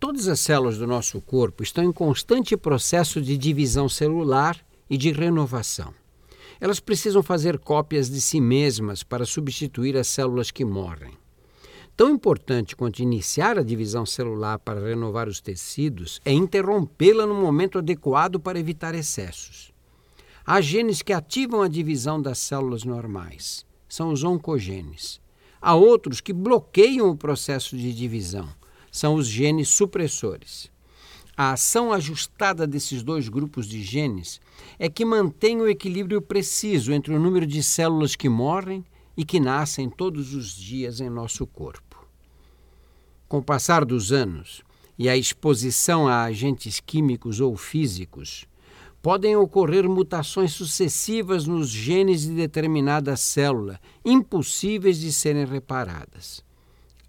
Todas as células do nosso corpo estão em constante processo de divisão celular e de renovação. Elas precisam fazer cópias de si mesmas para substituir as células que morrem. Tão importante quanto iniciar a divisão celular para renovar os tecidos é interrompê-la no momento adequado para evitar excessos. Há genes que ativam a divisão das células normais, são os oncogenes. Há outros que bloqueiam o processo de divisão, são os genes supressores. A ação ajustada desses dois grupos de genes é que mantém o equilíbrio preciso entre o número de células que morrem e que nascem todos os dias em nosso corpo. Com o passar dos anos e a exposição a agentes químicos ou físicos, podem ocorrer mutações sucessivas nos genes de determinada célula, impossíveis de serem reparadas.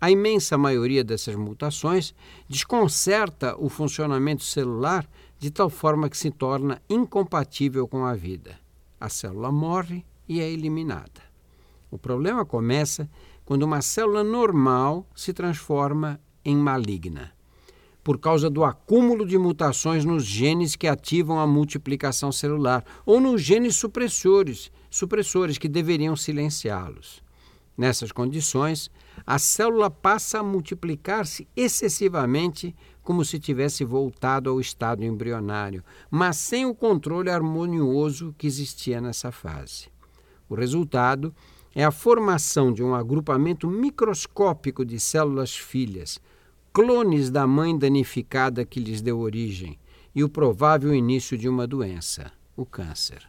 A imensa maioria dessas mutações desconcerta o funcionamento celular de tal forma que se torna incompatível com a vida. A célula morre e é eliminada. O problema começa quando uma célula normal se transforma em maligna, por causa do acúmulo de mutações nos genes que ativam a multiplicação celular ou nos genes supressores, supressores que deveriam silenciá-los. Nessas condições, a célula passa a multiplicar-se excessivamente, como se tivesse voltado ao estado embrionário, mas sem o controle harmonioso que existia nessa fase. O resultado é a formação de um agrupamento microscópico de células filhas, clones da mãe danificada que lhes deu origem, e o provável início de uma doença, o câncer.